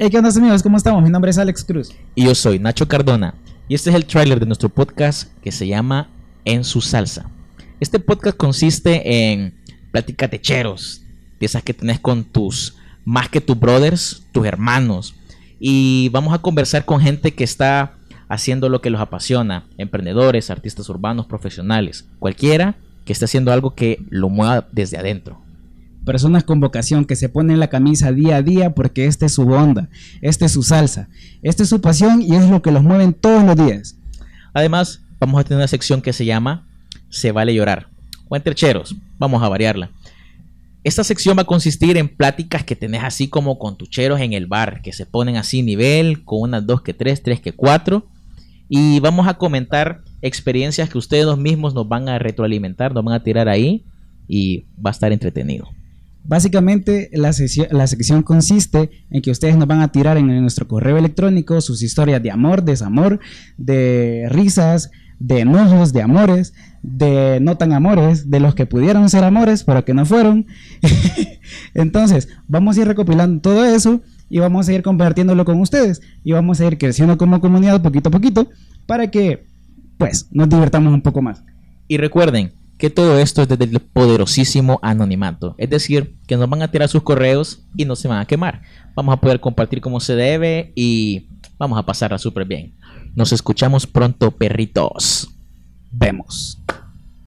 Hey, ¿qué onda amigos? ¿Cómo estamos? Mi nombre es Alex Cruz. Y yo soy Nacho Cardona. Y este es el tráiler de nuestro podcast que se llama En su salsa. Este podcast consiste en pláticas de cheros, de que tenés con tus, más que tus brothers, tus hermanos. Y vamos a conversar con gente que está haciendo lo que los apasiona, emprendedores, artistas urbanos, profesionales, cualquiera que esté haciendo algo que lo mueva desde adentro personas con vocación que se ponen la camisa día a día porque esta es su onda, esta es su salsa, esta es su pasión y es lo que los mueven todos los días. Además, vamos a tener una sección que se llama Se vale llorar o entrecheros, vamos a variarla. Esta sección va a consistir en pláticas que tenés así como con tucheros en el bar, que se ponen así nivel, con unas dos que tres, tres que cuatro. Y vamos a comentar experiencias que ustedes mismos nos van a retroalimentar, nos van a tirar ahí y va a estar entretenido. Básicamente la, la, sección consiste en que ustedes nos van a tirar en nuestro correo electrónico sus historias de amor, desamor, de risas, de enojos, de amores, de no tan amores, de los que pudieron ser amores pero que no fueron. Entonces, vamos a ir recopilando todo eso y vamos a ir compartiéndolo con ustedes y vamos a ir creciendo como comunidad poquito a poquito para que pues nos divertamos un poco más. Y recuerden, que todo esto es desde el poderosísimo anonimato. Es decir, que nos van a tirar sus correos y no se van a quemar. Vamos a poder compartir como se debe y vamos a pasarla súper bien. Nos escuchamos pronto, perritos. Vemos.